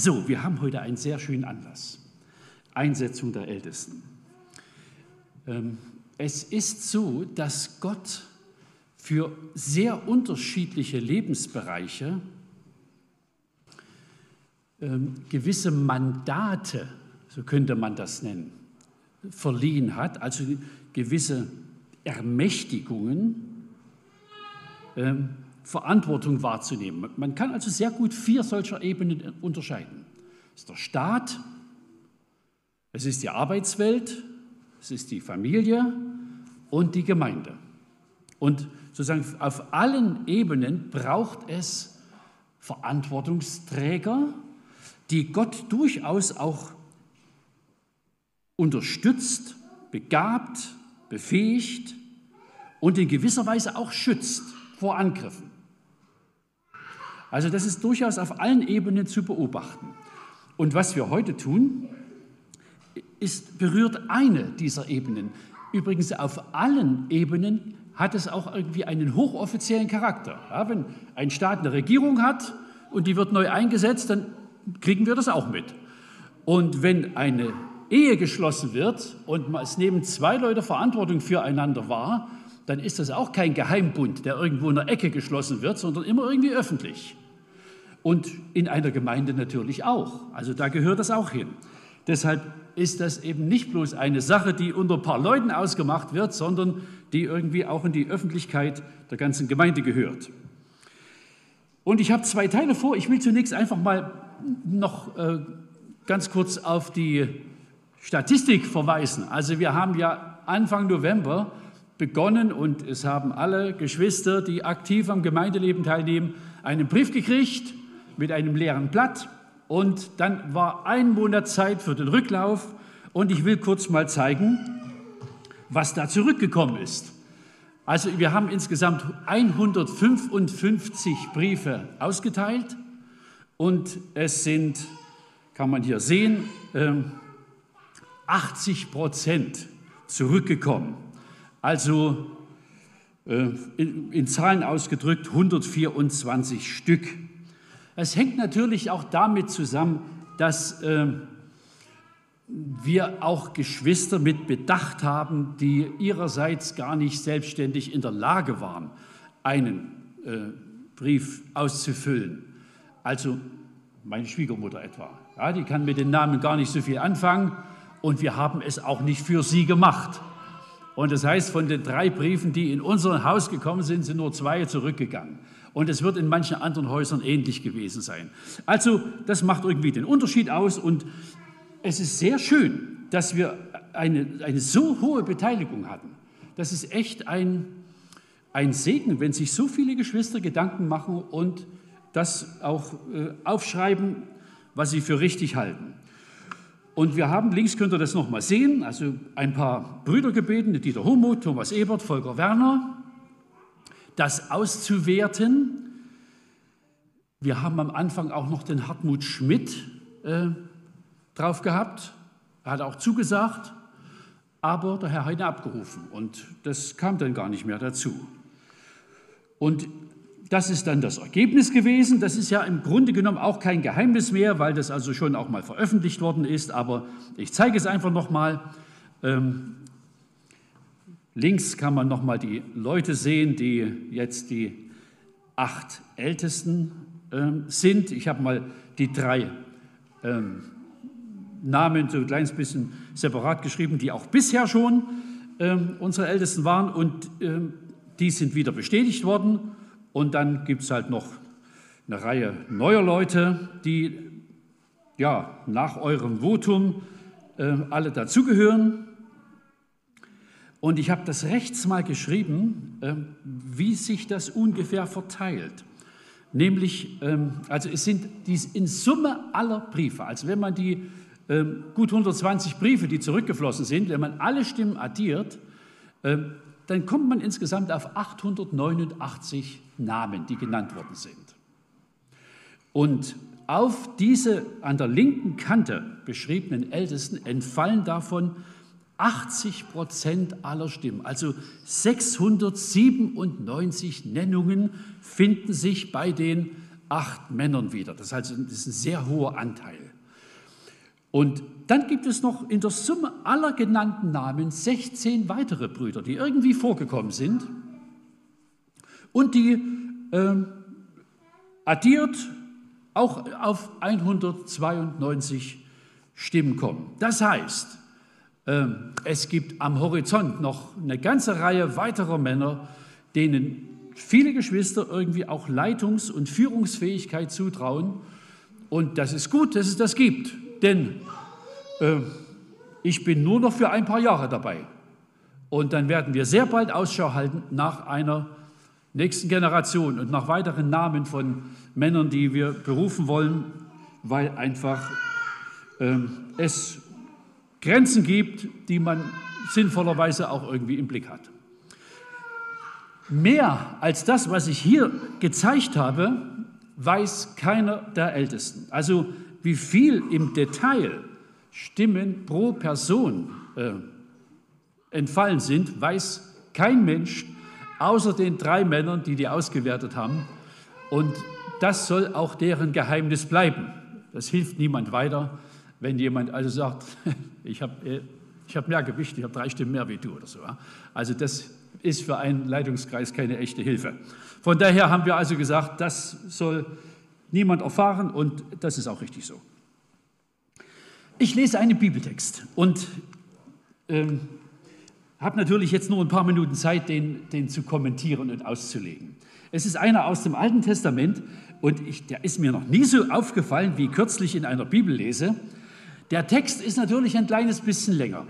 So, wir haben heute einen sehr schönen Anlass. Einsetzung der Ältesten. Ähm, es ist so, dass Gott für sehr unterschiedliche Lebensbereiche ähm, gewisse Mandate, so könnte man das nennen, verliehen hat, also gewisse Ermächtigungen, ähm, Verantwortung wahrzunehmen. Man kann also sehr gut vier solcher Ebenen unterscheiden. Es ist der Staat, es ist die Arbeitswelt, es ist die Familie und die Gemeinde. Und sozusagen auf allen Ebenen braucht es Verantwortungsträger, die Gott durchaus auch unterstützt, begabt, befähigt und in gewisser Weise auch schützt vor Angriffen. Also das ist durchaus auf allen Ebenen zu beobachten. Und was wir heute tun, ist, berührt eine dieser Ebenen. Übrigens auf allen Ebenen hat es auch irgendwie einen hochoffiziellen Charakter. Ja, wenn ein Staat eine Regierung hat und die wird neu eingesetzt, dann kriegen wir das auch mit. Und wenn eine Ehe geschlossen wird und es nehmen zwei Leute Verantwortung füreinander wahr, dann ist das auch kein Geheimbund, der irgendwo in der Ecke geschlossen wird, sondern immer irgendwie öffentlich. Und in einer Gemeinde natürlich auch. Also da gehört das auch hin. Deshalb ist das eben nicht bloß eine Sache, die unter ein paar Leuten ausgemacht wird, sondern die irgendwie auch in die Öffentlichkeit der ganzen Gemeinde gehört. Und ich habe zwei Teile vor. Ich will zunächst einfach mal noch äh, ganz kurz auf die Statistik verweisen. Also wir haben ja Anfang November begonnen und es haben alle Geschwister, die aktiv am Gemeindeleben teilnehmen, einen Brief gekriegt mit einem leeren Blatt und dann war ein Monat Zeit für den Rücklauf und ich will kurz mal zeigen, was da zurückgekommen ist. Also wir haben insgesamt 155 Briefe ausgeteilt und es sind, kann man hier sehen, 80 ähm, Prozent zurückgekommen. Also äh, in, Zahlen ausgedrückt 124 Stück. Es hängt natürlich auch damit zusammen, dass ähm, wir auch Geschwister mit Bedacht haben, die ihrerseits gar nicht selbstständig in der Lage waren, einen äh, Brief auszufüllen. Also meine Schwiegermutter etwa. Ja, die kann mit den Namen gar nicht so viel anfangen und wir haben es auch nicht für sie gemacht. Und das heißt, von den drei Briefen, die in unser Haus gekommen sind, sind nur zwei zurückgegangen. Und es wird in manchen anderen Häusern ähnlich gewesen sein. Also das macht irgendwie den Unterschied aus. Und es ist sehr schön, dass wir eine, eine so hohe Beteiligung hatten. Das ist echt ein, ein Segen, wenn sich so viele Geschwister Gedanken machen und das auch äh, aufschreiben, was sie für richtig halten. Und wir haben, links könnt ihr das nochmal sehen, also ein paar Brüder gebeten, Dieter Homo, Thomas Ebert, Volker Werner, das auszuwerten. Wir haben am Anfang auch noch den Hartmut Schmidt äh, drauf gehabt. Er hat auch zugesagt, aber der Herr Heine abgerufen und das kam dann gar nicht mehr dazu. Und das ist dann das Ergebnis gewesen. Das ist ja im Grunde genommen auch kein Geheimnis mehr, weil das also schon auch mal veröffentlicht worden ist. Aber ich zeige es einfach noch mal. Ähm, links kann man noch mal die Leute sehen, die jetzt die acht Ältesten ähm, sind. Ich habe mal die drei ähm, Namen so ein kleines bisschen separat geschrieben, die auch bisher schon ähm, unsere Ältesten waren. Und ähm, die sind wieder bestätigt worden. Und dann gibt es halt noch eine Reihe neuer Leute, die ja nach eurem Votum äh, alle dazugehören. Und ich habe das rechts mal geschrieben, äh, wie sich das ungefähr verteilt. Nämlich, ähm, also es sind dies in Summe aller Briefe, also wenn man die ähm, gut 120 Briefe, die zurückgeflossen sind, wenn man alle Stimmen addiert, ähm, dann kommt man insgesamt auf 889 Namen, die genannt worden sind. Und auf diese an der linken Kante beschriebenen Ältesten entfallen davon 80 Prozent aller Stimmen. Also 697 Nennungen finden sich bei den acht Männern wieder. Das also das ist ein sehr hoher Anteil. Und dann gibt es noch in der Summe aller genannten Namen 16 weitere Brüder, die irgendwie vorgekommen sind und die äh, addiert auch auf 192 Stimmen kommen. Das heißt, äh, es gibt am Horizont noch eine ganze Reihe weiterer Männer, denen viele Geschwister irgendwie auch Leitungs- und Führungsfähigkeit zutrauen. Und das ist gut, dass es das gibt. Denn äh, ich bin nur noch für ein paar Jahre dabei. Und dann werden wir sehr bald Ausschau halten nach einer nächsten Generation und nach weiteren Namen von Männern, die wir berufen wollen, weil einfach äh, es Grenzen gibt, die man sinnvollerweise auch irgendwie im Blick hat. Mehr als das, was ich hier gezeigt habe, weiß keiner der Ältesten. Also wie viel im Detail Stimmen pro Person äh, entfallen sind, weiß kein Mensch, außer den drei Männern, die die ausgewertet haben. Und das soll auch deren Geheimnis bleiben. Das hilft niemand weiter, wenn jemand also sagt, ich habe äh, ich hab mehr Gewicht, ich habe drei Stimmen mehr wie du oder so. Also das ist für einen Leitungskreis keine echte Hilfe. Von daher haben wir also gesagt, das soll niemand erfahren und das ist auch richtig so. Ich lese einen Bibeltext und ähm, habe natürlich jetzt nur ein paar Minuten Zeit, den, den zu kommentieren und auszulegen. Es ist einer aus dem Alten Testament und ich, der ist mir noch nie so aufgefallen wie kürzlich in einer Bibellese. Der Text ist natürlich ein kleines bisschen länger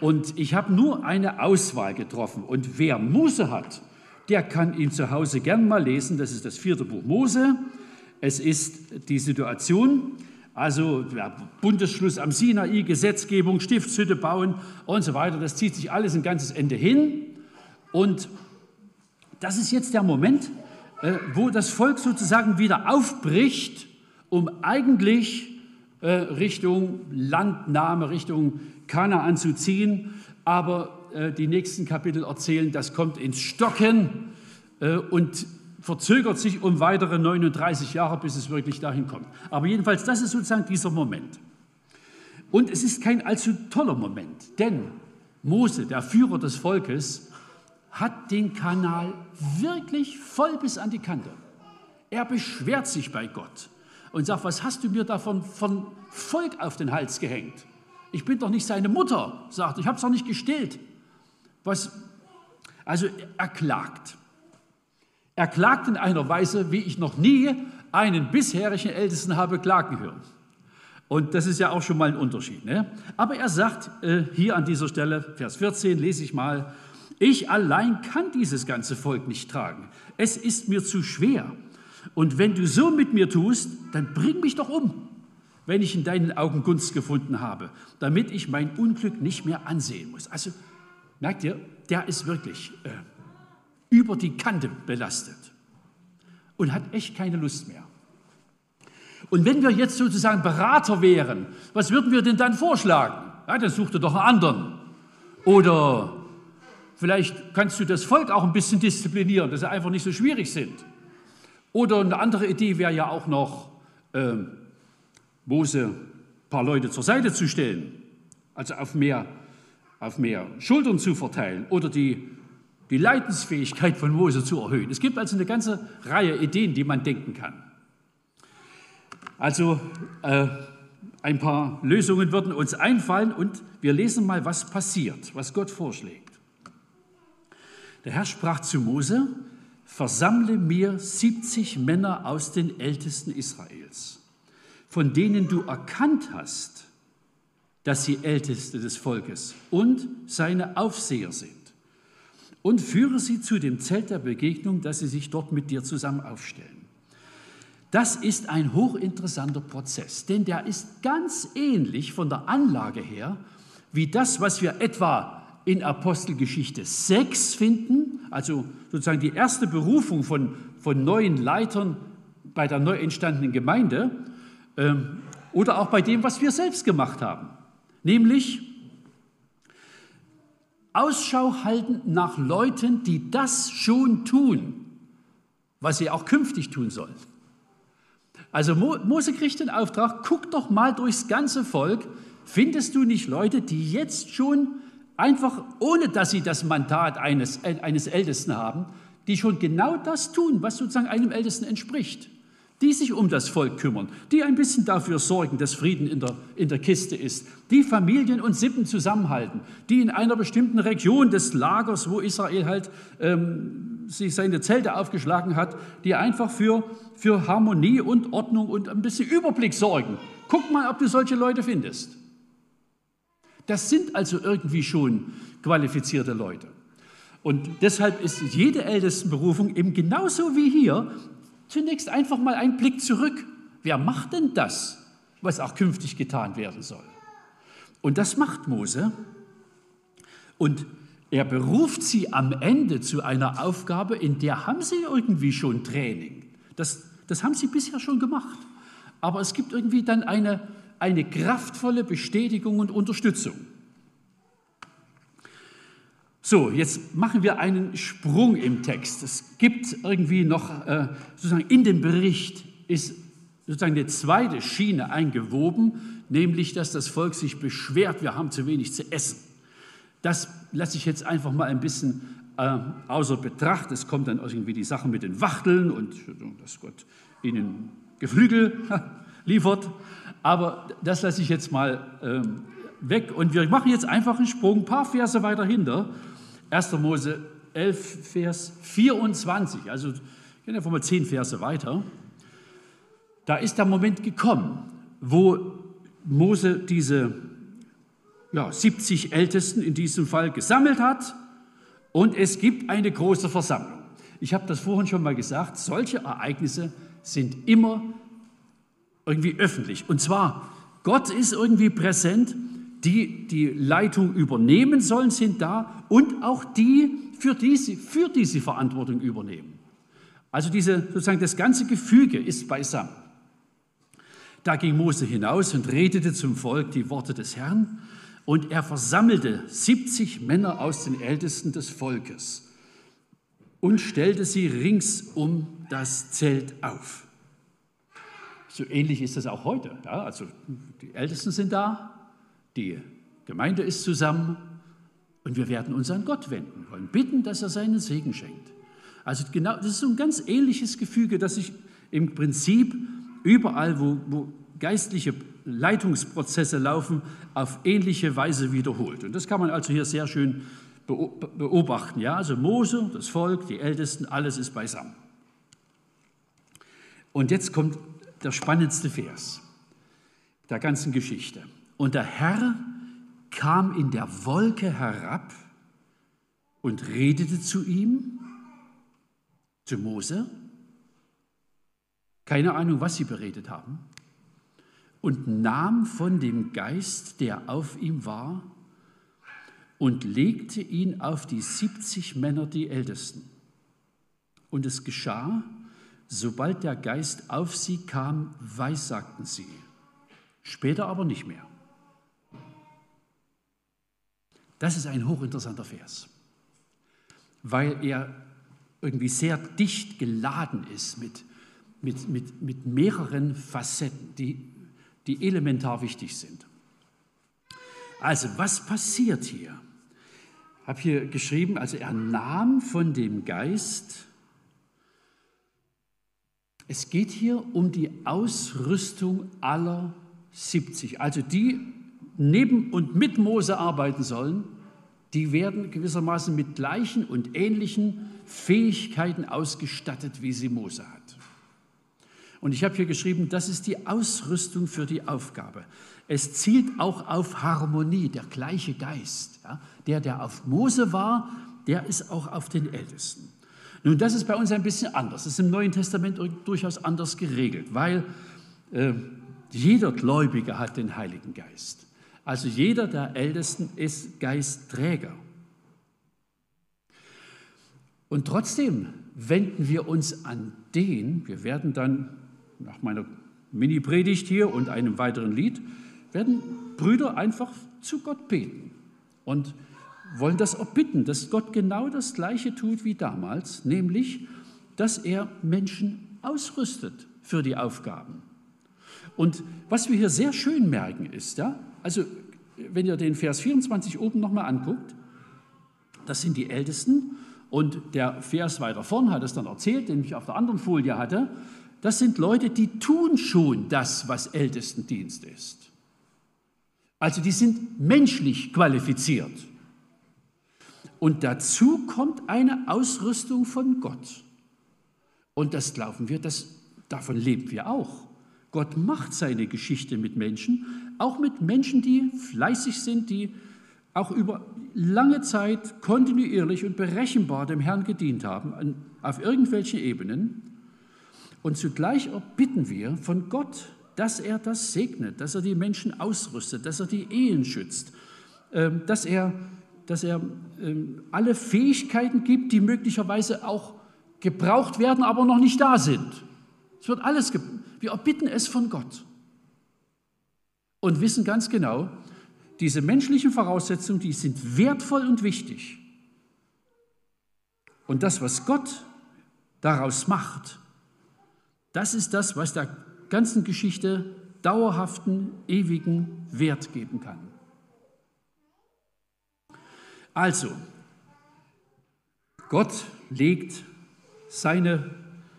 und ich habe nur eine Auswahl getroffen. Und wer Mose hat, der kann ihn zu Hause gern mal lesen. Das ist das vierte Buch Mose. Es ist die Situation, also ja, Bundesschluss am Sinai, Gesetzgebung, Stiftshütte bauen und so weiter. Das zieht sich alles ein ganzes Ende hin. Und das ist jetzt der Moment, äh, wo das Volk sozusagen wieder aufbricht, um eigentlich äh, Richtung Landnahme, Richtung Kanaan zu ziehen. Aber äh, die nächsten Kapitel erzählen, das kommt ins Stocken und verzögert sich um weitere 39 Jahre, bis es wirklich dahin kommt. Aber jedenfalls, das ist sozusagen dieser Moment. Und es ist kein allzu toller Moment, denn Mose, der Führer des Volkes, hat den Kanal wirklich voll bis an die Kante. Er beschwert sich bei Gott und sagt, was hast du mir davon von Volk auf den Hals gehängt? Ich bin doch nicht seine Mutter, sagt, ich habe es doch nicht gestillt. Was, also er klagt. Er klagt in einer Weise, wie ich noch nie einen bisherigen Ältesten habe klagen hören. Und das ist ja auch schon mal ein Unterschied. Ne? Aber er sagt äh, hier an dieser Stelle, Vers 14, lese ich mal, ich allein kann dieses ganze Volk nicht tragen. Es ist mir zu schwer. Und wenn du so mit mir tust, dann bring mich doch um, wenn ich in deinen Augen Gunst gefunden habe, damit ich mein Unglück nicht mehr ansehen muss. Also merkt ihr, der ist wirklich äh, über die Kante belastet und hat echt keine Lust mehr. Und wenn wir jetzt sozusagen Berater wären, was würden wir denn dann vorschlagen? Ja, dann such dir doch einen anderen. Oder vielleicht kannst du das Volk auch ein bisschen disziplinieren, dass sie einfach nicht so schwierig sind. Oder eine andere Idee wäre ja auch noch, äh, Mose ein paar Leute zur Seite zu stellen, also auf mehr, auf mehr Schultern zu verteilen oder die die Leidensfähigkeit von Mose zu erhöhen. Es gibt also eine ganze Reihe Ideen, die man denken kann. Also äh, ein paar Lösungen würden uns einfallen und wir lesen mal, was passiert, was Gott vorschlägt. Der Herr sprach zu Mose, versammle mir 70 Männer aus den Ältesten Israels, von denen du erkannt hast, dass sie Älteste des Volkes und seine Aufseher sind und führe sie zu dem Zelt der Begegnung, dass sie sich dort mit dir zusammen aufstellen. Das ist ein hochinteressanter Prozess, denn der ist ganz ähnlich von der Anlage her wie das, was wir etwa in Apostelgeschichte 6 finden, also sozusagen die erste Berufung von, von neuen Leitern bei der neu entstandenen Gemeinde, ähm, oder auch bei dem, was wir selbst gemacht haben, nämlich Ausschau halten nach Leuten, die das schon tun, was sie auch künftig tun sollen. Also Mose kriegt den Auftrag, guck doch mal durchs ganze Volk, findest du nicht Leute, die jetzt schon einfach, ohne dass sie das Mandat eines, eines Ältesten haben, die schon genau das tun, was sozusagen einem Ältesten entspricht die sich um das Volk kümmern, die ein bisschen dafür sorgen, dass Frieden in der, in der Kiste ist, die Familien und Sippen zusammenhalten, die in einer bestimmten Region des Lagers, wo Israel halt ähm, sich seine Zelte aufgeschlagen hat, die einfach für, für Harmonie und Ordnung und ein bisschen Überblick sorgen. Guck mal, ob du solche Leute findest. Das sind also irgendwie schon qualifizierte Leute. Und deshalb ist jede Ältestenberufung eben genauso wie hier Zunächst einfach mal ein Blick zurück. Wer macht denn das, was auch künftig getan werden soll? Und das macht Mose. Und er beruft sie am Ende zu einer Aufgabe, in der haben sie irgendwie schon Training. Das, das haben sie bisher schon gemacht. Aber es gibt irgendwie dann eine, eine kraftvolle Bestätigung und Unterstützung. So, jetzt machen wir einen Sprung im Text. Es gibt irgendwie noch, äh, sozusagen in dem Bericht ist sozusagen eine zweite Schiene eingewoben, nämlich, dass das Volk sich beschwert, wir haben zu wenig zu essen. Das lasse ich jetzt einfach mal ein bisschen äh, außer Betracht. Es kommt dann irgendwie die Sache mit den Wachteln und dass Gott ihnen Geflügel liefert. Aber das lasse ich jetzt mal ähm, weg und wir machen jetzt einfach einen Sprung, ein paar Verse weiter hinter 1. Mose 11, Vers 24, also gehen einfach mal zehn Verse weiter. Da ist der Moment gekommen, wo Mose diese ja, 70 Ältesten in diesem Fall gesammelt hat und es gibt eine große Versammlung. Ich habe das vorhin schon mal gesagt, solche Ereignisse sind immer irgendwie öffentlich. Und zwar, Gott ist irgendwie präsent die die Leitung übernehmen sollen, sind da und auch die, für die sie, für die sie Verantwortung übernehmen. Also diese, sozusagen das ganze Gefüge ist beisammen. Da ging Mose hinaus und redete zum Volk die Worte des Herrn und er versammelte 70 Männer aus den Ältesten des Volkes und stellte sie rings um das Zelt auf. So ähnlich ist das auch heute. Ja, also die Ältesten sind da, die Gemeinde ist zusammen und wir werden uns an Gott wenden, wollen bitten, dass er seinen Segen schenkt. Also genau, das ist so ein ganz ähnliches Gefüge, das sich im Prinzip überall, wo, wo geistliche Leitungsprozesse laufen, auf ähnliche Weise wiederholt. Und das kann man also hier sehr schön beobachten. Ja, also Mose, das Volk, die Ältesten, alles ist beisammen. Und jetzt kommt der spannendste Vers der ganzen Geschichte. Und der Herr kam in der Wolke herab und redete zu ihm, zu Mose. Keine Ahnung, was sie beredet haben. Und nahm von dem Geist, der auf ihm war, und legte ihn auf die 70 Männer, die Ältesten. Und es geschah, sobald der Geist auf sie kam, weissagten sie, später aber nicht mehr. Das ist ein hochinteressanter Vers, weil er irgendwie sehr dicht geladen ist mit, mit, mit, mit mehreren Facetten, die, die elementar wichtig sind. Also, was passiert hier? Ich habe hier geschrieben, also er nahm von dem Geist, es geht hier um die Ausrüstung aller 70, also die neben und mit Mose arbeiten sollen, die werden gewissermaßen mit gleichen und ähnlichen Fähigkeiten ausgestattet, wie sie Mose hat. Und ich habe hier geschrieben, das ist die Ausrüstung für die Aufgabe. Es zielt auch auf Harmonie, der gleiche Geist. Ja? Der, der auf Mose war, der ist auch auf den Ältesten. Nun, das ist bei uns ein bisschen anders. Das ist im Neuen Testament durchaus anders geregelt, weil äh, jeder Gläubige hat den Heiligen Geist. Also jeder der Ältesten ist Geistträger. Und trotzdem wenden wir uns an den, wir werden dann nach meiner Mini-Predigt hier und einem weiteren Lied, werden Brüder einfach zu Gott beten und wollen das auch bitten, dass Gott genau das Gleiche tut wie damals, nämlich, dass er Menschen ausrüstet für die Aufgaben. Und was wir hier sehr schön merken ist, ja, also wenn ihr den Vers 24 oben nochmal anguckt, das sind die Ältesten und der Vers weiter vorn hat es dann erzählt, den ich auf der anderen Folie hatte, das sind Leute, die tun schon das, was Ältestendienst ist. Also die sind menschlich qualifiziert. Und dazu kommt eine Ausrüstung von Gott. Und das glauben wir, das, davon leben wir auch. Gott macht seine Geschichte mit Menschen, auch mit Menschen, die fleißig sind, die auch über lange Zeit kontinuierlich und berechenbar dem Herrn gedient haben, auf irgendwelchen Ebenen. Und zugleich erbitten wir von Gott, dass er das segnet, dass er die Menschen ausrüstet, dass er die Ehen schützt, ähm, dass er, dass er ähm, alle Fähigkeiten gibt, die möglicherweise auch gebraucht werden, aber noch nicht da sind. Es wird alles, wir erbitten es von Gott und wissen ganz genau, diese menschlichen Voraussetzungen, die sind wertvoll und wichtig. Und das, was Gott daraus macht, das ist das, was der ganzen Geschichte dauerhaften, ewigen Wert geben kann. Also, Gott legt seine,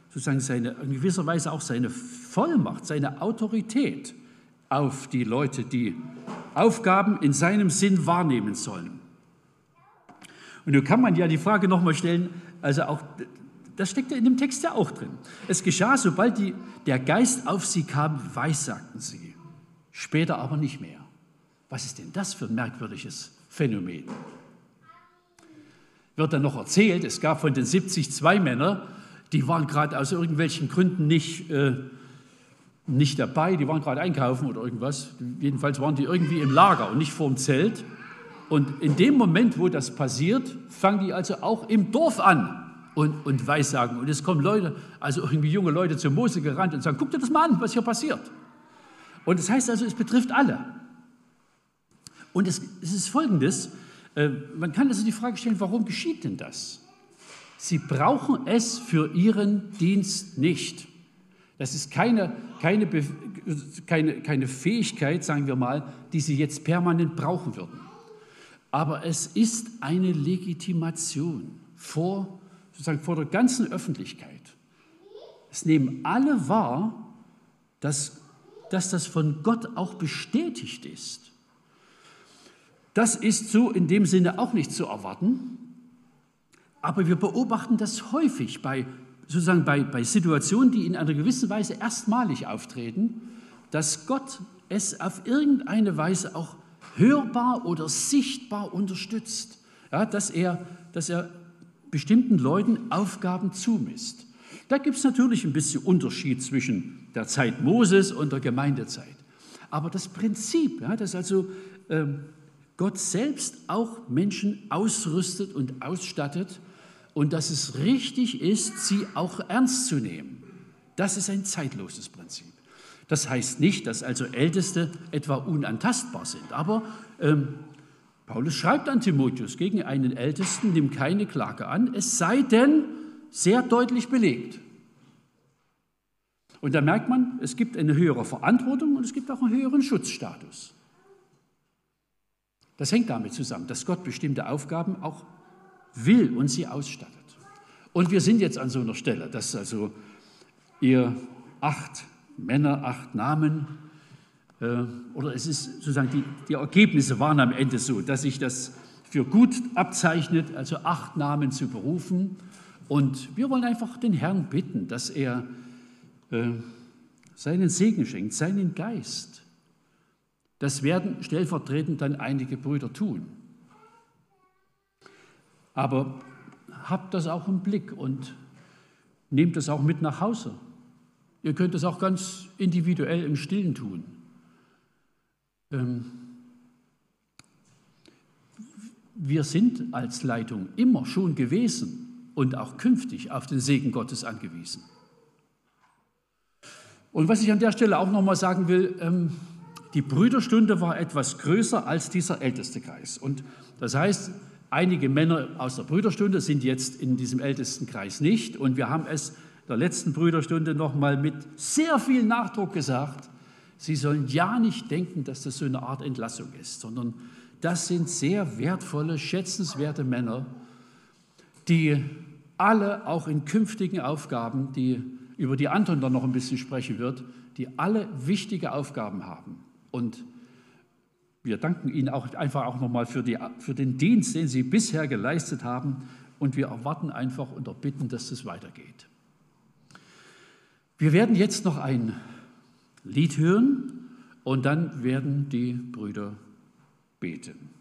sozusagen seine, in gewisser Weise auch seine Vollmacht, seine Autorität auf die Leute, die Aufgaben in seinem Sinn wahrnehmen sollen. Und nun kann man ja die Frage nochmal stellen, also auch, das steckt ja in dem Text ja auch drin. Es geschah, sobald die, der Geist auf sie kam, weissagten sie. Später aber nicht mehr. Was ist denn das für ein merkwürdiges Phänomen? Wird dann noch erzählt, es gab von den 70 zwei Männer, die waren gerade aus irgendwelchen Gründen nicht äh, nicht dabei, die waren gerade einkaufen oder irgendwas. Jedenfalls waren die irgendwie im Lager und nicht vorm Zelt. Und in dem Moment, wo das passiert, fangen die also auch im Dorf an und, und Weissagen. Und es kommen Leute, also irgendwie junge Leute zu Mose gerannt und sagen, guck dir das mal an, was hier passiert. Und das heißt also, es betrifft alle. Und es, es ist Folgendes, äh, man kann also die Frage stellen, warum geschieht denn das? Sie brauchen es für ihren Dienst nicht. Das ist keine, keine, keine, keine Fähigkeit, sagen wir mal, die sie jetzt permanent brauchen würden. Aber es ist eine Legitimation vor, sozusagen vor der ganzen Öffentlichkeit. Es nehmen alle wahr, dass, dass das von Gott auch bestätigt ist. Das ist so in dem Sinne auch nicht zu erwarten, aber wir beobachten das häufig bei sozusagen bei, bei Situationen, die in einer gewissen Weise erstmalig auftreten, dass Gott es auf irgendeine Weise auch hörbar oder sichtbar unterstützt, ja, dass, er, dass er bestimmten Leuten Aufgaben zumisst. Da gibt es natürlich ein bisschen Unterschied zwischen der Zeit Moses und der Gemeindezeit. Aber das Prinzip, ja, dass also ähm, Gott selbst auch Menschen ausrüstet und ausstattet, und dass es richtig ist, sie auch ernst zu nehmen. Das ist ein zeitloses Prinzip. Das heißt nicht, dass also Älteste etwa unantastbar sind, aber ähm, Paulus schreibt an Timotheus gegen einen Ältesten, nimm keine Klage an, es sei denn sehr deutlich belegt. Und da merkt man, es gibt eine höhere Verantwortung und es gibt auch einen höheren Schutzstatus. Das hängt damit zusammen, dass Gott bestimmte Aufgaben auch will und sie ausstattet. Und wir sind jetzt an so einer Stelle, dass also ihr acht Männer, acht Namen, äh, oder es ist sozusagen, die, die Ergebnisse waren am Ende so, dass sich das für gut abzeichnet, also acht Namen zu berufen. Und wir wollen einfach den Herrn bitten, dass er äh, seinen Segen schenkt, seinen Geist. Das werden stellvertretend dann einige Brüder tun. Aber habt das auch im Blick und nehmt das auch mit nach Hause. Ihr könnt es auch ganz individuell im Stillen tun. Ähm, wir sind als Leitung immer schon gewesen und auch künftig auf den Segen Gottes angewiesen. Und was ich an der Stelle auch nochmal sagen will, ähm, die Brüderstunde war etwas größer als dieser älteste Kreis. Und das heißt, Einige Männer aus der Brüderstunde sind jetzt in diesem ältesten Kreis nicht und wir haben es der letzten Brüderstunde nochmal mit sehr viel Nachdruck gesagt, Sie sollen ja nicht denken, dass das so eine Art Entlassung ist, sondern das sind sehr wertvolle, schätzenswerte Männer, die alle auch in künftigen Aufgaben, die, über die Anton dann noch ein bisschen sprechen wird, die alle wichtige Aufgaben haben. Und wir danken Ihnen auch einfach auch nochmal für, für den Dienst, den Sie bisher geleistet haben. Und wir erwarten einfach und erbitten, dass es weitergeht. Wir werden jetzt noch ein Lied hören und dann werden die Brüder beten.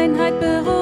Einheit berufen.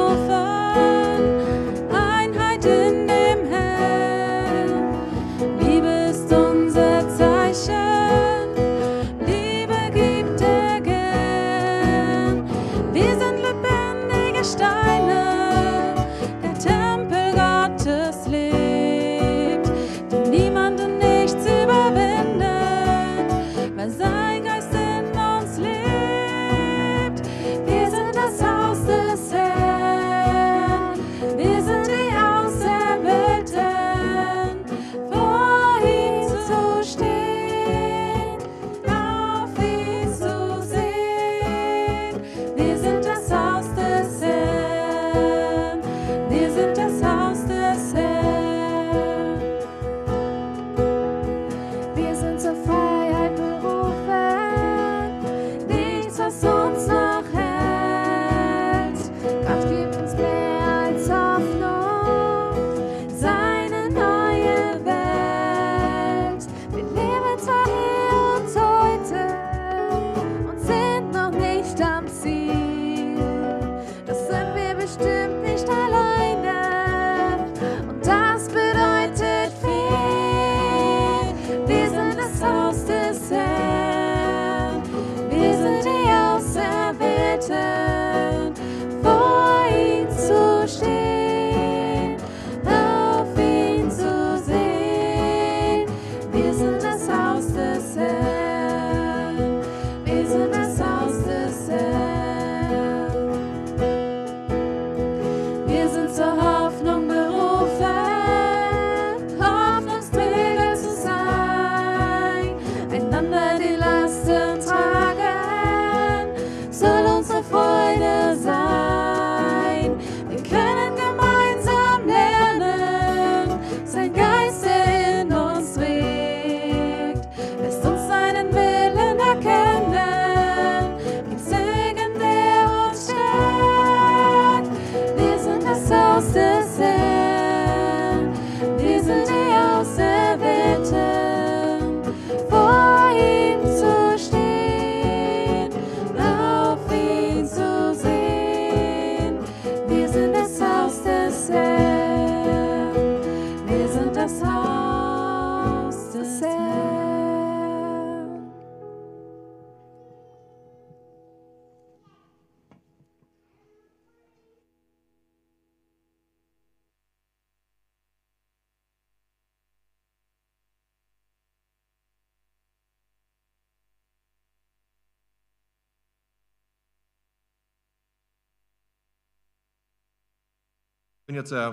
Bin jetzt, äh,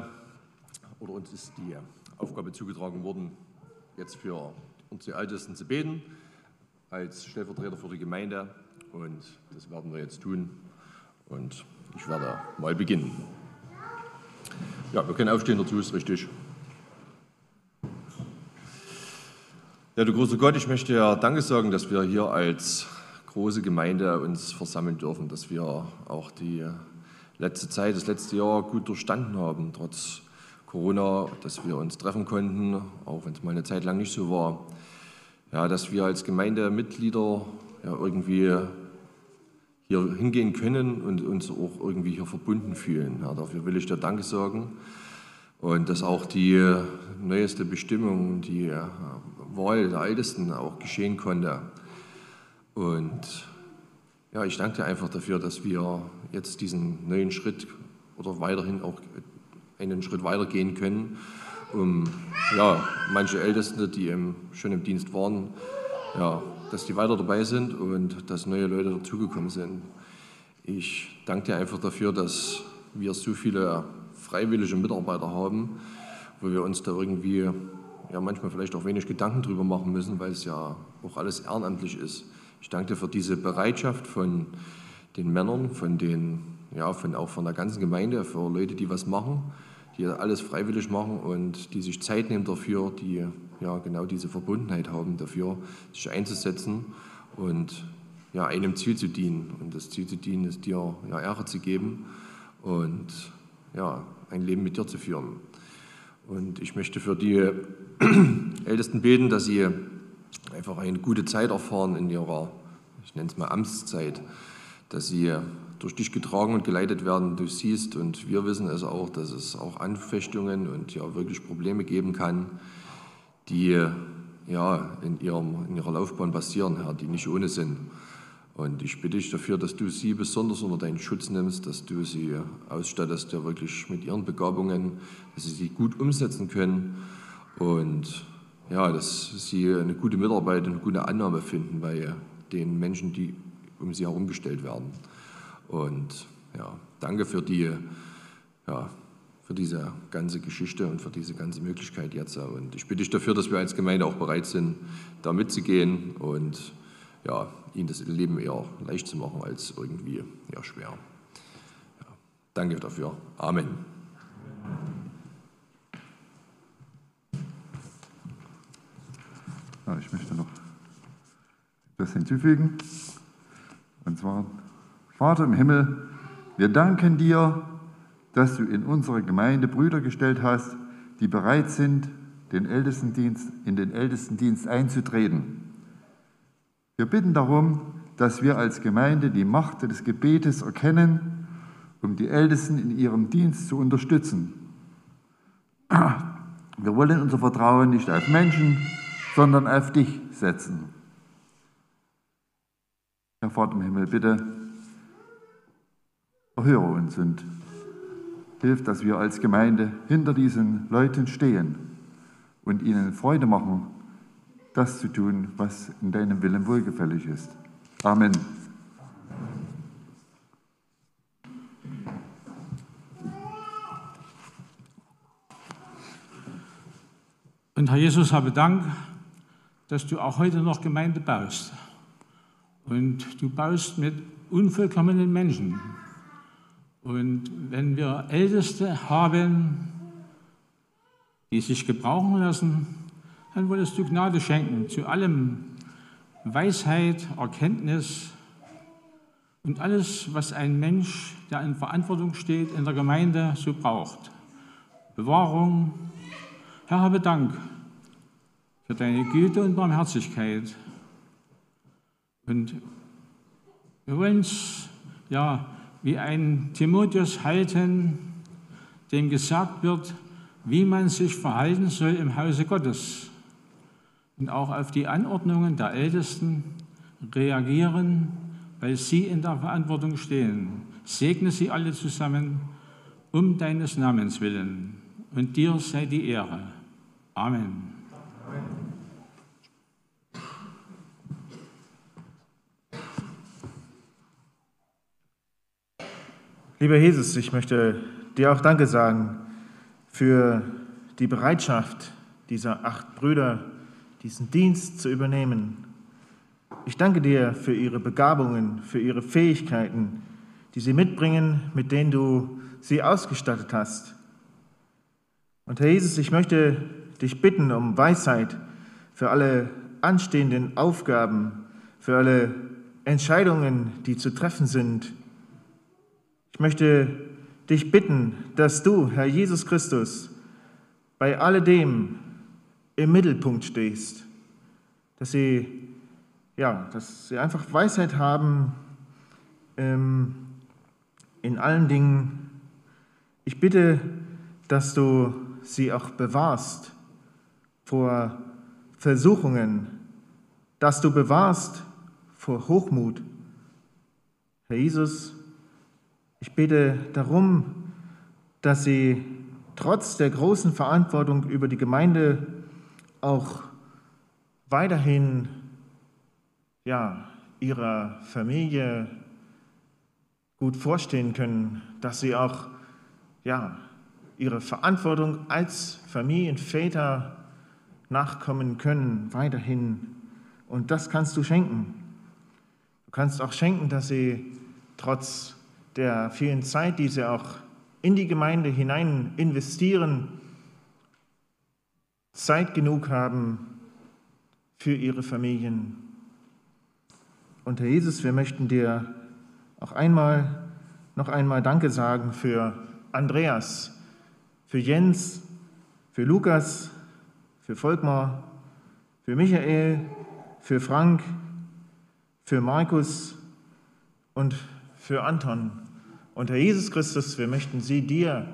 oder uns ist die Aufgabe zugetragen worden, jetzt für unsere Ältesten zu beten, als Stellvertreter für die Gemeinde. Und das werden wir jetzt tun. Und ich werde mal beginnen. Ja, wir können aufstehen dazu, ist richtig. Ja, du großer Gott, ich möchte ja Danke sagen, dass wir hier als große Gemeinde uns versammeln dürfen, dass wir auch die letzte Zeit, das letzte Jahr gut durchstanden haben, trotz Corona, dass wir uns treffen konnten, auch wenn es mal eine Zeit lang nicht so war. Ja, dass wir als Gemeindemitglieder ja, irgendwie hier hingehen können und uns auch irgendwie hier verbunden fühlen. Ja, dafür will ich dir Danke sagen. Und dass auch die neueste Bestimmung, die äh, Wahl der Ältesten auch geschehen konnte. Und ja, ich danke dir einfach dafür, dass wir jetzt diesen neuen Schritt oder weiterhin auch einen Schritt weitergehen können, um ja, manche Ältesten, die im, schon im Dienst waren, ja, dass die weiter dabei sind und dass neue Leute dazugekommen sind. Ich danke dir einfach dafür, dass wir so viele freiwillige Mitarbeiter haben, wo wir uns da irgendwie ja manchmal vielleicht auch wenig Gedanken drüber machen müssen, weil es ja auch alles ehrenamtlich ist. Ich danke dir für diese Bereitschaft von den Männern, von den, ja, von, auch von der ganzen Gemeinde, für Leute, die was machen, die alles freiwillig machen und die sich Zeit nehmen dafür, die ja genau diese Verbundenheit haben, dafür sich einzusetzen und ja, einem Ziel zu dienen. Und das Ziel zu dienen ist dir ja, Ehre zu geben und ja, ein Leben mit dir zu führen. Und ich möchte für die Ältesten beten, dass sie einfach eine gute Zeit erfahren in ihrer, ich nenne es mal Amtszeit, dass sie durch dich getragen und geleitet werden. Du siehst und wir wissen es auch, dass es auch Anfechtungen und ja wirklich Probleme geben kann, die ja in, ihrem, in ihrer Laufbahn passieren, Herr, die nicht ohne sind. Und ich bitte dich dafür, dass du sie besonders unter deinen Schutz nimmst, dass du sie ausstattest, ja wirklich mit ihren Begabungen, dass sie sie gut umsetzen können und ja, dass sie eine gute Mitarbeit und eine gute Annahme finden bei den Menschen, die um sie herumgestellt werden. Und ja, danke für die, ja, für diese ganze Geschichte und für diese ganze Möglichkeit jetzt. Und ich bitte dich dafür, dass wir als Gemeinde auch bereit sind, da mitzugehen und ja, ihnen das Leben eher leicht zu machen als irgendwie ja, schwer. Ja, danke dafür. Amen. Ja, ich möchte noch etwas hinzufügen. Und zwar, Vater im Himmel, wir danken dir, dass du in unsere Gemeinde Brüder gestellt hast, die bereit sind, den Ältestendienst, in den Ältestendienst einzutreten. Wir bitten darum, dass wir als Gemeinde die Macht des Gebetes erkennen, um die Ältesten in ihrem Dienst zu unterstützen. Wir wollen unser Vertrauen nicht auf Menschen, sondern auf dich setzen. Herr Vater im Himmel, bitte erhöre uns und hilf, dass wir als Gemeinde hinter diesen Leuten stehen und ihnen Freude machen, das zu tun, was in deinem Willen wohlgefällig ist. Amen. Und Herr Jesus, habe Dank, dass du auch heute noch Gemeinde baust. Und du baust mit unvollkommenen Menschen. Und wenn wir Älteste haben, die sich gebrauchen lassen, dann wolltest du Gnade schenken zu allem Weisheit, Erkenntnis und alles, was ein Mensch, der in Verantwortung steht, in der Gemeinde so braucht. Bewahrung. Herr, habe Dank für deine Güte und Barmherzigkeit. Und wir wollen uns ja wie ein Timotheus halten, dem gesagt wird, wie man sich verhalten soll im Hause Gottes. Und auch auf die Anordnungen der Ältesten reagieren, weil sie in der Verantwortung stehen. Segne sie alle zusammen um deines Namens willen. Und dir sei die Ehre. Amen. Lieber Jesus, ich möchte dir auch Danke sagen für die Bereitschaft dieser acht Brüder, diesen Dienst zu übernehmen. Ich danke dir für ihre Begabungen, für ihre Fähigkeiten, die sie mitbringen, mit denen du sie ausgestattet hast. Und Herr Jesus, ich möchte dich bitten um Weisheit für alle anstehenden Aufgaben, für alle Entscheidungen, die zu treffen sind. Ich möchte dich bitten, dass du, Herr Jesus Christus, bei alledem im Mittelpunkt stehst, dass sie, ja, dass sie einfach Weisheit haben ähm, in allen Dingen. Ich bitte, dass du sie auch bewahrst vor Versuchungen, dass du bewahrst vor Hochmut. Herr Jesus, ich bitte darum, dass sie trotz der großen Verantwortung über die Gemeinde auch weiterhin ja, ihrer Familie gut vorstehen können, dass sie auch ja, ihrer Verantwortung als Familienväter nachkommen können, weiterhin. Und das kannst du schenken. Du kannst auch schenken, dass sie trotz der vielen Zeit, die sie auch in die Gemeinde hinein investieren, Zeit genug haben für ihre Familien. Und Herr Jesus, wir möchten dir auch einmal, noch einmal Danke sagen für Andreas, für Jens, für Lukas, für Volkmar, für Michael, für Frank, für Markus und für Anton. Und Herr Jesus Christus, wir möchten sie dir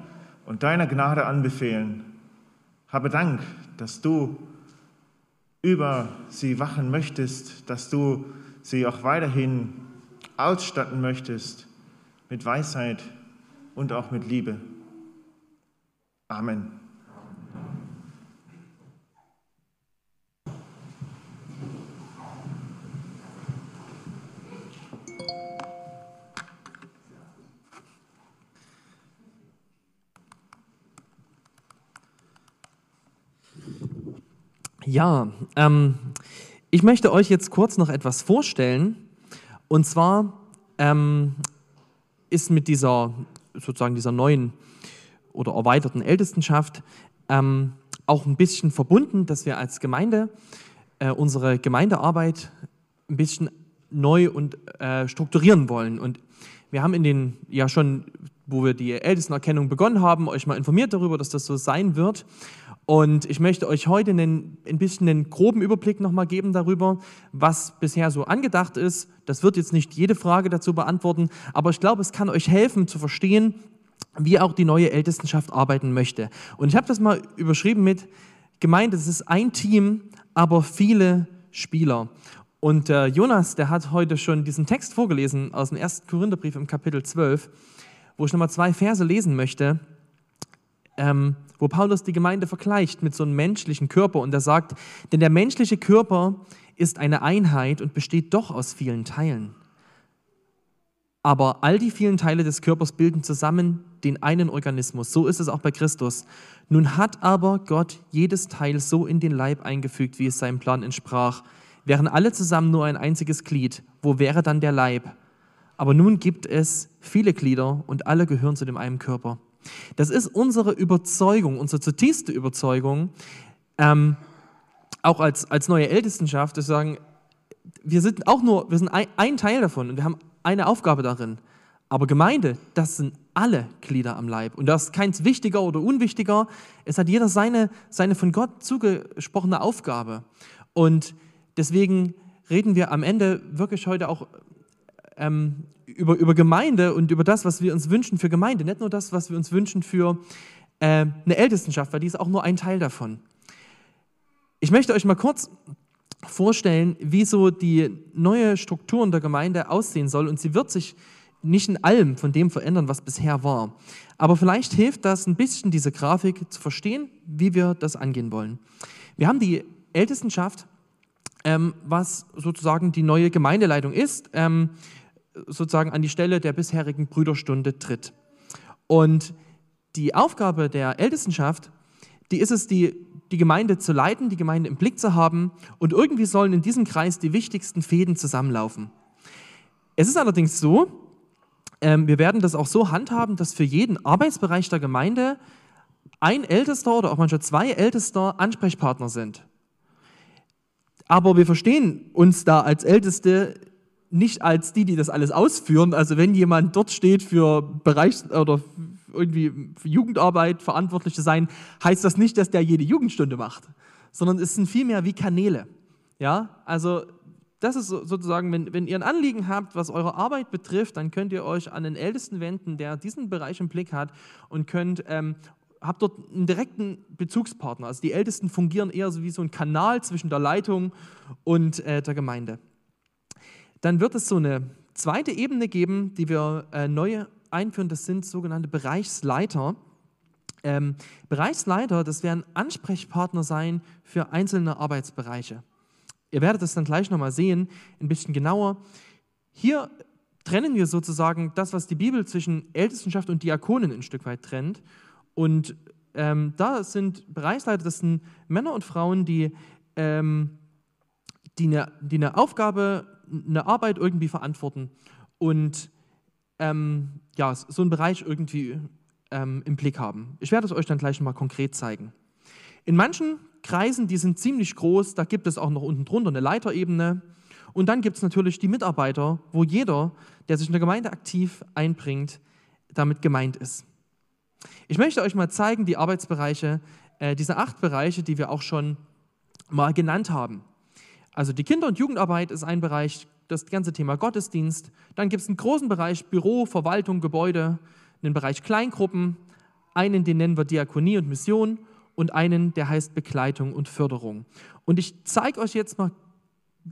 und deiner Gnade anbefehlen. Habe Dank, dass du über sie wachen möchtest, dass du sie auch weiterhin ausstatten möchtest mit Weisheit und auch mit Liebe. Amen. Ja, ähm, ich möchte euch jetzt kurz noch etwas vorstellen. Und zwar ähm, ist mit dieser sozusagen dieser neuen oder erweiterten Ältestenschaft ähm, auch ein bisschen verbunden, dass wir als Gemeinde äh, unsere Gemeindearbeit ein bisschen neu und äh, strukturieren wollen. Und wir haben in den, ja schon, wo wir die Ältestenerkennung begonnen haben, euch mal informiert darüber, dass das so sein wird. Und ich möchte euch heute einen, ein bisschen einen groben Überblick nochmal geben darüber, was bisher so angedacht ist. Das wird jetzt nicht jede Frage dazu beantworten, aber ich glaube, es kann euch helfen zu verstehen, wie auch die neue Ältestenschaft arbeiten möchte. Und ich habe das mal überschrieben mit Gemeinde, es ist ein Team, aber viele Spieler. Und äh, Jonas, der hat heute schon diesen Text vorgelesen aus dem ersten Korintherbrief im Kapitel 12, wo ich nochmal zwei Verse lesen möchte. Ähm, wo Paulus die Gemeinde vergleicht mit so einem menschlichen Körper und er sagt, denn der menschliche Körper ist eine Einheit und besteht doch aus vielen Teilen. Aber all die vielen Teile des Körpers bilden zusammen den einen Organismus. So ist es auch bei Christus. Nun hat aber Gott jedes Teil so in den Leib eingefügt, wie es seinem Plan entsprach. Wären alle zusammen nur ein einziges Glied, wo wäre dann der Leib? Aber nun gibt es viele Glieder und alle gehören zu dem einen Körper. Das ist unsere Überzeugung, unsere zutiefste Überzeugung, ähm, auch als, als neue Ältestenschaft, wir sagen, wir sind auch nur, wir sind ein, ein Teil davon und wir haben eine Aufgabe darin. Aber Gemeinde, das sind alle Glieder am Leib. Und das ist keins wichtiger oder unwichtiger. Es hat jeder seine, seine von Gott zugesprochene Aufgabe. Und deswegen reden wir am Ende wirklich heute auch ähm, über, über Gemeinde und über das, was wir uns wünschen für Gemeinde. Nicht nur das, was wir uns wünschen für äh, eine Ältestenschaft, weil die ist auch nur ein Teil davon. Ich möchte euch mal kurz vorstellen, wie so die neue Struktur in der Gemeinde aussehen soll. Und sie wird sich nicht in allem von dem verändern, was bisher war. Aber vielleicht hilft das ein bisschen, diese Grafik zu verstehen, wie wir das angehen wollen. Wir haben die Ältestenschaft, ähm, was sozusagen die neue Gemeindeleitung ist. Ähm, sozusagen an die Stelle der bisherigen Brüderstunde tritt. Und die Aufgabe der Ältestenschaft, die ist es, die, die Gemeinde zu leiten, die Gemeinde im Blick zu haben und irgendwie sollen in diesem Kreis die wichtigsten Fäden zusammenlaufen. Es ist allerdings so, ähm, wir werden das auch so handhaben, dass für jeden Arbeitsbereich der Gemeinde ein Ältester oder auch manchmal zwei Ältester Ansprechpartner sind. Aber wir verstehen uns da als Älteste nicht als die, die das alles ausführen. Also wenn jemand dort steht für Bereichs- oder irgendwie für Jugendarbeit verantwortlich zu sein, heißt das nicht, dass der jede Jugendstunde macht, sondern es sind vielmehr wie Kanäle. Ja, also das ist sozusagen, wenn, wenn ihr ein Anliegen habt, was eure Arbeit betrifft, dann könnt ihr euch an den Ältesten wenden, der diesen Bereich im Blick hat und könnt, ähm, habt dort einen direkten Bezugspartner. Also die Ältesten fungieren eher so wie so ein Kanal zwischen der Leitung und äh, der Gemeinde. Dann wird es so eine zweite Ebene geben, die wir äh, neu einführen. Das sind sogenannte Bereichsleiter. Ähm, Bereichsleiter, das werden Ansprechpartner sein für einzelne Arbeitsbereiche. Ihr werdet das dann gleich nochmal sehen, ein bisschen genauer. Hier trennen wir sozusagen das, was die Bibel zwischen Ältestenschaft und Diakonen ein Stück weit trennt. Und ähm, da sind Bereichsleiter, das sind Männer und Frauen, die, ähm, die, eine, die eine Aufgabe eine Arbeit irgendwie verantworten und ähm, ja, so einen Bereich irgendwie ähm, im Blick haben. Ich werde es euch dann gleich mal konkret zeigen. In manchen Kreisen, die sind ziemlich groß, da gibt es auch noch unten drunter eine Leiterebene. Und dann gibt es natürlich die Mitarbeiter, wo jeder, der sich in der Gemeinde aktiv einbringt, damit gemeint ist. Ich möchte euch mal zeigen, die Arbeitsbereiche, äh, diese acht Bereiche, die wir auch schon mal genannt haben. Also die Kinder- und Jugendarbeit ist ein Bereich, das ganze Thema Gottesdienst. Dann gibt es einen großen Bereich Büro, Verwaltung, Gebäude, einen Bereich Kleingruppen, einen, den nennen wir Diakonie und Mission und einen, der heißt Begleitung und Förderung. Und ich zeige euch jetzt mal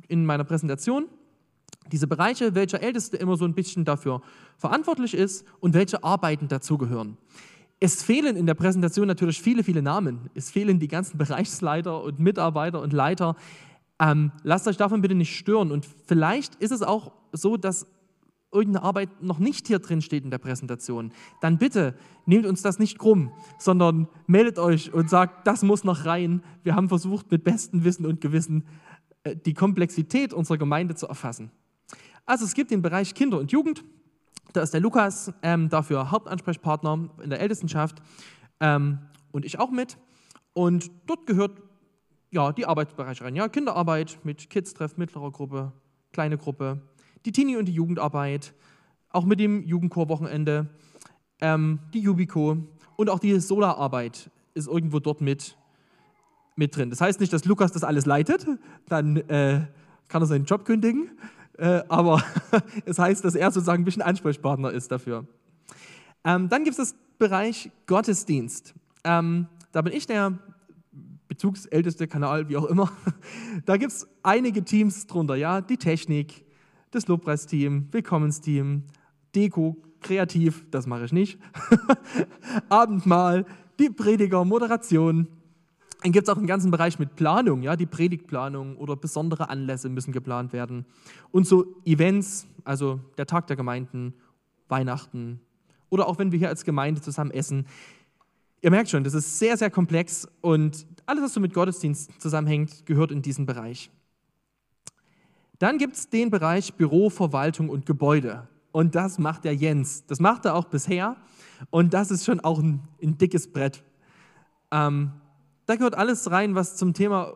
in meiner Präsentation diese Bereiche, welcher Älteste immer so ein bisschen dafür verantwortlich ist und welche Arbeiten dazugehören. Es fehlen in der Präsentation natürlich viele, viele Namen. Es fehlen die ganzen Bereichsleiter und Mitarbeiter und Leiter. Ähm, lasst euch davon bitte nicht stören. Und vielleicht ist es auch so, dass irgendeine Arbeit noch nicht hier drin steht in der Präsentation. Dann bitte nehmt uns das nicht krumm, sondern meldet euch und sagt, das muss noch rein. Wir haben versucht, mit bestem Wissen und Gewissen äh, die Komplexität unserer Gemeinde zu erfassen. Also es gibt den Bereich Kinder und Jugend. Da ist der Lukas ähm, dafür Hauptansprechpartner in der Ältestenschaft ähm, und ich auch mit. Und dort gehört ja, die Arbeitsbereiche rein. Ja, Kinderarbeit mit Kids-Treff, mittlerer Gruppe, kleine Gruppe, die Teenie- und die Jugendarbeit, auch mit dem Jugendchor-Wochenende, ähm, die Jubico und auch die Solararbeit ist irgendwo dort mit, mit drin. Das heißt nicht, dass Lukas das alles leitet, dann äh, kann er seinen Job kündigen, äh, aber es heißt, dass er sozusagen ein bisschen Ansprechpartner ist dafür. Ähm, dann gibt es das Bereich Gottesdienst. Ähm, da bin ich der bezugsälteste Kanal, wie auch immer. Da gibt es einige Teams drunter, ja, die Technik, das Lobpreisteam, Willkommensteam, Deko, Kreativ, das mache ich nicht, Abendmahl, die Prediger, Moderation. Dann gibt es auch einen ganzen Bereich mit Planung, ja, die Predigtplanung oder besondere Anlässe müssen geplant werden. Und so Events, also der Tag der Gemeinden, Weihnachten oder auch wenn wir hier als Gemeinde zusammen essen. Ihr merkt schon, das ist sehr, sehr komplex und alles, was so mit Gottesdienst zusammenhängt, gehört in diesen Bereich. Dann gibt es den Bereich Büro, Verwaltung und Gebäude. Und das macht der Jens. Das macht er auch bisher. Und das ist schon auch ein, ein dickes Brett. Ähm, da gehört alles rein, was zum Thema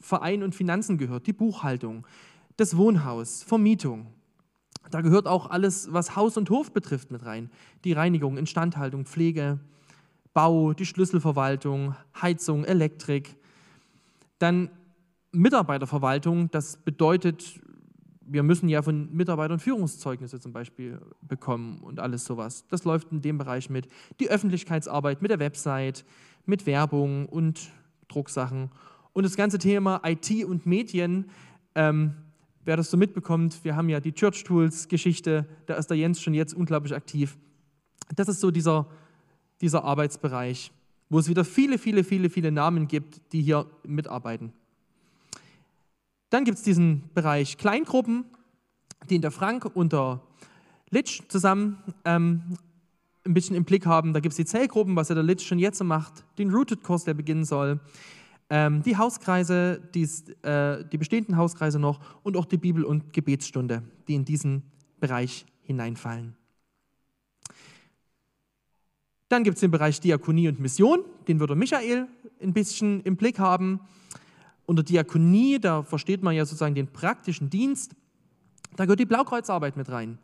Verein und Finanzen gehört. Die Buchhaltung, das Wohnhaus, Vermietung. Da gehört auch alles, was Haus und Hof betrifft, mit rein. Die Reinigung, Instandhaltung, Pflege, Bau, die Schlüsselverwaltung, Heizung, Elektrik. Dann Mitarbeiterverwaltung, das bedeutet, wir müssen ja von Mitarbeitern Führungszeugnisse zum Beispiel bekommen und alles sowas. Das läuft in dem Bereich mit. Die Öffentlichkeitsarbeit mit der Website, mit Werbung und Drucksachen. Und das ganze Thema IT und Medien, ähm, wer das so mitbekommt, wir haben ja die Church Tools Geschichte, da ist der Jens schon jetzt unglaublich aktiv. Das ist so dieser dieser Arbeitsbereich, wo es wieder viele, viele, viele, viele Namen gibt, die hier mitarbeiten. Dann gibt es diesen Bereich Kleingruppen, den der Frank und der Litsch zusammen ähm, ein bisschen im Blick haben. Da gibt es die Zellgruppen, was ja der Litsch schon jetzt macht, den Rooted-Kurs, der beginnen soll, ähm, die Hauskreise, äh, die bestehenden Hauskreise noch und auch die Bibel- und Gebetsstunde, die in diesen Bereich hineinfallen. Dann gibt es den Bereich Diakonie und Mission, den würde Michael ein bisschen im Blick haben. Unter Diakonie, da versteht man ja sozusagen den praktischen Dienst. Da gehört die Blaukreuzarbeit mit rein,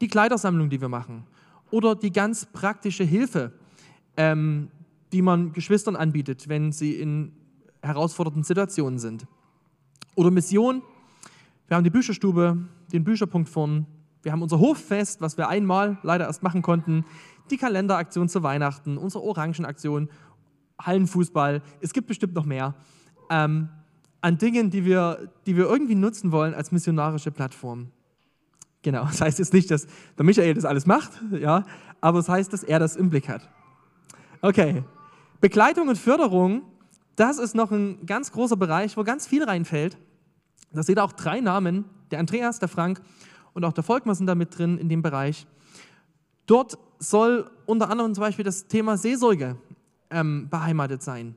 die Kleidersammlung, die wir machen oder die ganz praktische Hilfe, ähm, die man Geschwistern anbietet, wenn sie in herausfordernden Situationen sind. Oder Mission. Wir haben die Bücherstube, den Bücherpunkt vorn. Wir haben unser Hoffest, was wir einmal leider erst machen konnten. Die Kalenderaktion zu Weihnachten, unsere Orangenaktion, Hallenfußball. Es gibt bestimmt noch mehr. Ähm, an Dingen, die wir, die wir irgendwie nutzen wollen als missionarische Plattform. Genau, das heißt jetzt nicht, dass der Michael das alles macht, ja, aber es das heißt, dass er das im Blick hat. Okay, Begleitung und Förderung, das ist noch ein ganz großer Bereich, wo ganz viel reinfällt. Da seht ihr auch drei Namen, der Andreas, der Frank und auch der Volkmar sind da mit drin in dem Bereich. Dort soll unter anderem zum Beispiel das Thema Seelsorge ähm, beheimatet sein,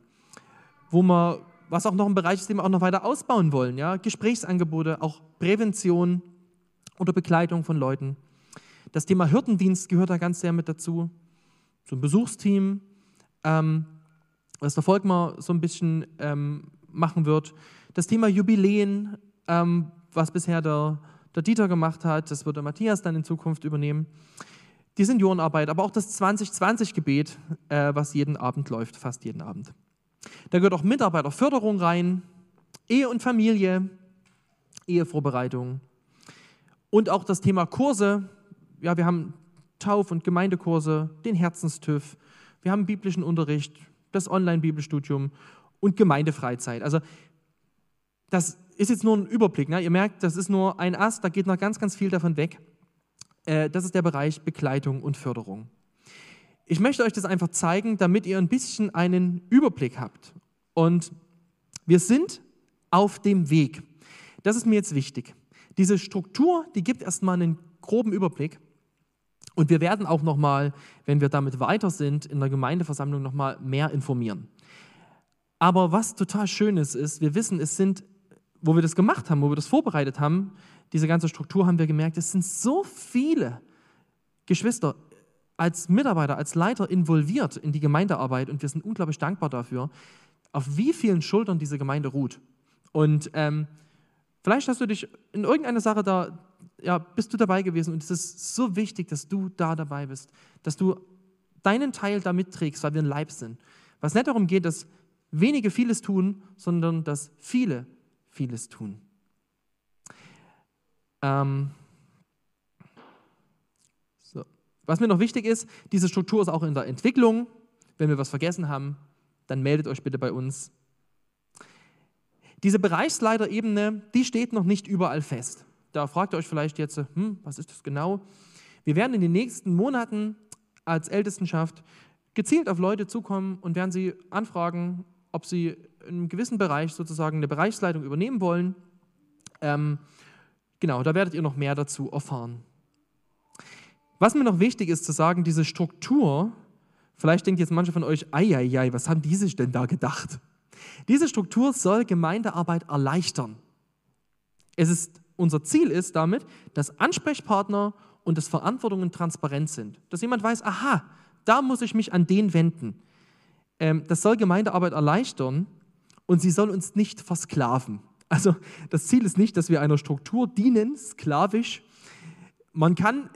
wo wir, was auch noch ein Bereich ist, den wir auch noch weiter ausbauen wollen. Ja? Gesprächsangebote, auch Prävention oder Begleitung von Leuten. Das Thema Hirtendienst gehört da ganz sehr mit dazu. So ein Besuchsteam, ähm, was der Volkmar so ein bisschen ähm, machen wird. Das Thema Jubiläen, ähm, was bisher der, der Dieter gemacht hat, das wird der Matthias dann in Zukunft übernehmen. Die Seniorenarbeit, aber auch das 2020-Gebet, äh, was jeden Abend läuft, fast jeden Abend. Da gehört auch Mitarbeiterförderung rein, Ehe und Familie, Ehevorbereitung und auch das Thema Kurse. Ja, wir haben Tauf- und Gemeindekurse, den Herzenstüv, wir haben biblischen Unterricht, das Online-Bibelstudium und Gemeindefreizeit. Also das ist jetzt nur ein Überblick. Ne? Ihr merkt, das ist nur ein Ast, da geht noch ganz, ganz viel davon weg. Äh, das ist der Bereich Begleitung und Förderung. Ich möchte euch das einfach zeigen, damit ihr ein bisschen einen Überblick habt. Und wir sind auf dem Weg. Das ist mir jetzt wichtig. Diese Struktur, die gibt erstmal einen groben Überblick. Und wir werden auch nochmal, wenn wir damit weiter sind, in der Gemeindeversammlung nochmal mehr informieren. Aber was total schön ist, ist, wir wissen, es sind, wo wir das gemacht haben, wo wir das vorbereitet haben, diese ganze Struktur haben wir gemerkt, es sind so viele Geschwister als Mitarbeiter, als Leiter involviert in die Gemeindearbeit und wir sind unglaublich dankbar dafür, auf wie vielen Schultern diese Gemeinde ruht. Und ähm, vielleicht hast du dich in irgendeiner Sache da, ja, bist du dabei gewesen und es ist so wichtig, dass du da dabei bist, dass du deinen Teil da mitträgst, weil wir ein Leib sind. Was nicht darum geht, dass wenige vieles tun, sondern dass viele vieles tun. Ähm, so. Was mir noch wichtig ist, diese Struktur ist auch in der Entwicklung. Wenn wir was vergessen haben, dann meldet euch bitte bei uns. Diese Bereichsleiterebene, die steht noch nicht überall fest. Da fragt ihr euch vielleicht jetzt, hm, was ist das genau? Wir werden in den nächsten Monaten als Ältestenschaft gezielt auf Leute zukommen und werden sie anfragen, ob sie in einem gewissen Bereich sozusagen eine Bereichsleitung übernehmen wollen. Ähm, genau, da werdet ihr noch mehr dazu erfahren. Was mir noch wichtig ist zu sagen, diese Struktur, vielleicht denkt jetzt manche von euch, ei, was haben die sich denn da gedacht? Diese Struktur soll Gemeindearbeit erleichtern. Es ist, unser Ziel ist damit, dass Ansprechpartner und dass Verantwortungen transparent sind. Dass jemand weiß, aha, da muss ich mich an den wenden. Ähm, das soll Gemeindearbeit erleichtern und sie soll uns nicht versklaven. Also das Ziel ist nicht, dass wir einer Struktur dienen, sklavisch. Man kann,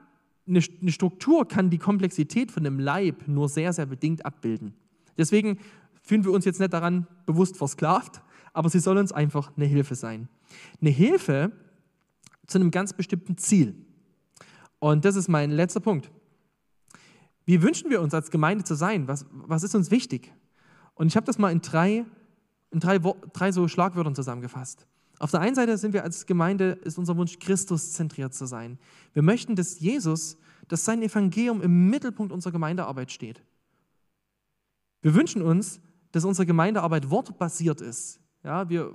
eine, Struktur kann die Komplexität von einem Leib nur sehr, sehr bedingt abbilden. Deswegen fühlen wir uns jetzt nicht daran bewusst versklavt, aber sie soll uns einfach eine Hilfe sein. Eine Hilfe zu einem ganz bestimmten Ziel. Und das ist mein letzter Punkt. Wie wünschen wir uns als Gemeinde zu sein? Was, was ist uns wichtig? Und ich habe das mal in drei, in drei, drei so Schlagwörtern zusammengefasst. Auf der einen Seite sind wir als Gemeinde, ist unser Wunsch, Christus zentriert zu sein. Wir möchten, dass Jesus, dass sein Evangelium im Mittelpunkt unserer Gemeindearbeit steht. Wir wünschen uns, dass unsere Gemeindearbeit wortbasiert ist. Ja, wir,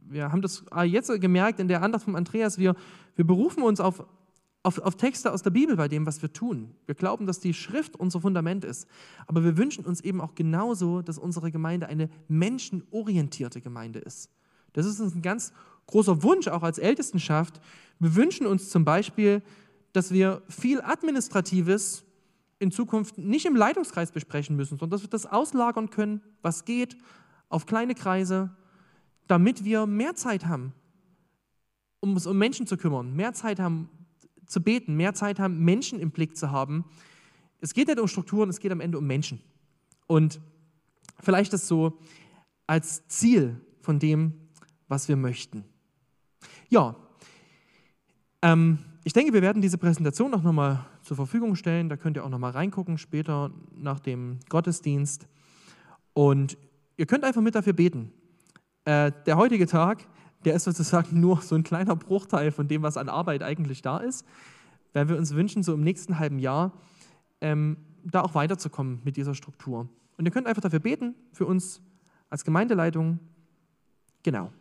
wir haben das jetzt gemerkt in der Andacht von Andreas, wir, wir berufen uns auf auf, auf Texte aus der Bibel bei dem, was wir tun. Wir glauben, dass die Schrift unser Fundament ist. Aber wir wünschen uns eben auch genauso, dass unsere Gemeinde eine menschenorientierte Gemeinde ist. Das ist uns ein ganz großer Wunsch, auch als Ältestenschaft. Wir wünschen uns zum Beispiel, dass wir viel Administratives in Zukunft nicht im Leitungskreis besprechen müssen, sondern dass wir das auslagern können, was geht, auf kleine Kreise, damit wir mehr Zeit haben um uns um Menschen zu kümmern, mehr Zeit haben zu beten, mehr Zeit haben, Menschen im Blick zu haben. Es geht nicht um Strukturen, es geht am Ende um Menschen. Und vielleicht das so als Ziel von dem, was wir möchten. Ja, ähm, ich denke, wir werden diese Präsentation auch nochmal zur Verfügung stellen. Da könnt ihr auch nochmal reingucken später nach dem Gottesdienst. Und ihr könnt einfach mit dafür beten. Äh, der heutige Tag, der ist sozusagen nur so ein kleiner Bruchteil von dem, was an Arbeit eigentlich da ist, weil wir uns wünschen, so im nächsten halben Jahr ähm, da auch weiterzukommen mit dieser Struktur. Und ihr könnt einfach dafür beten, für uns als Gemeindeleitung. Genau.